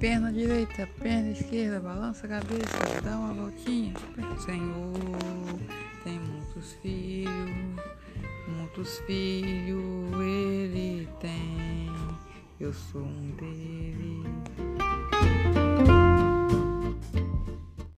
Perna direita, perna esquerda, balança a cabeça, dá uma voltinha. Senhor, tem muitos filhos, muitos filhos ele tem. Eu sou um deles.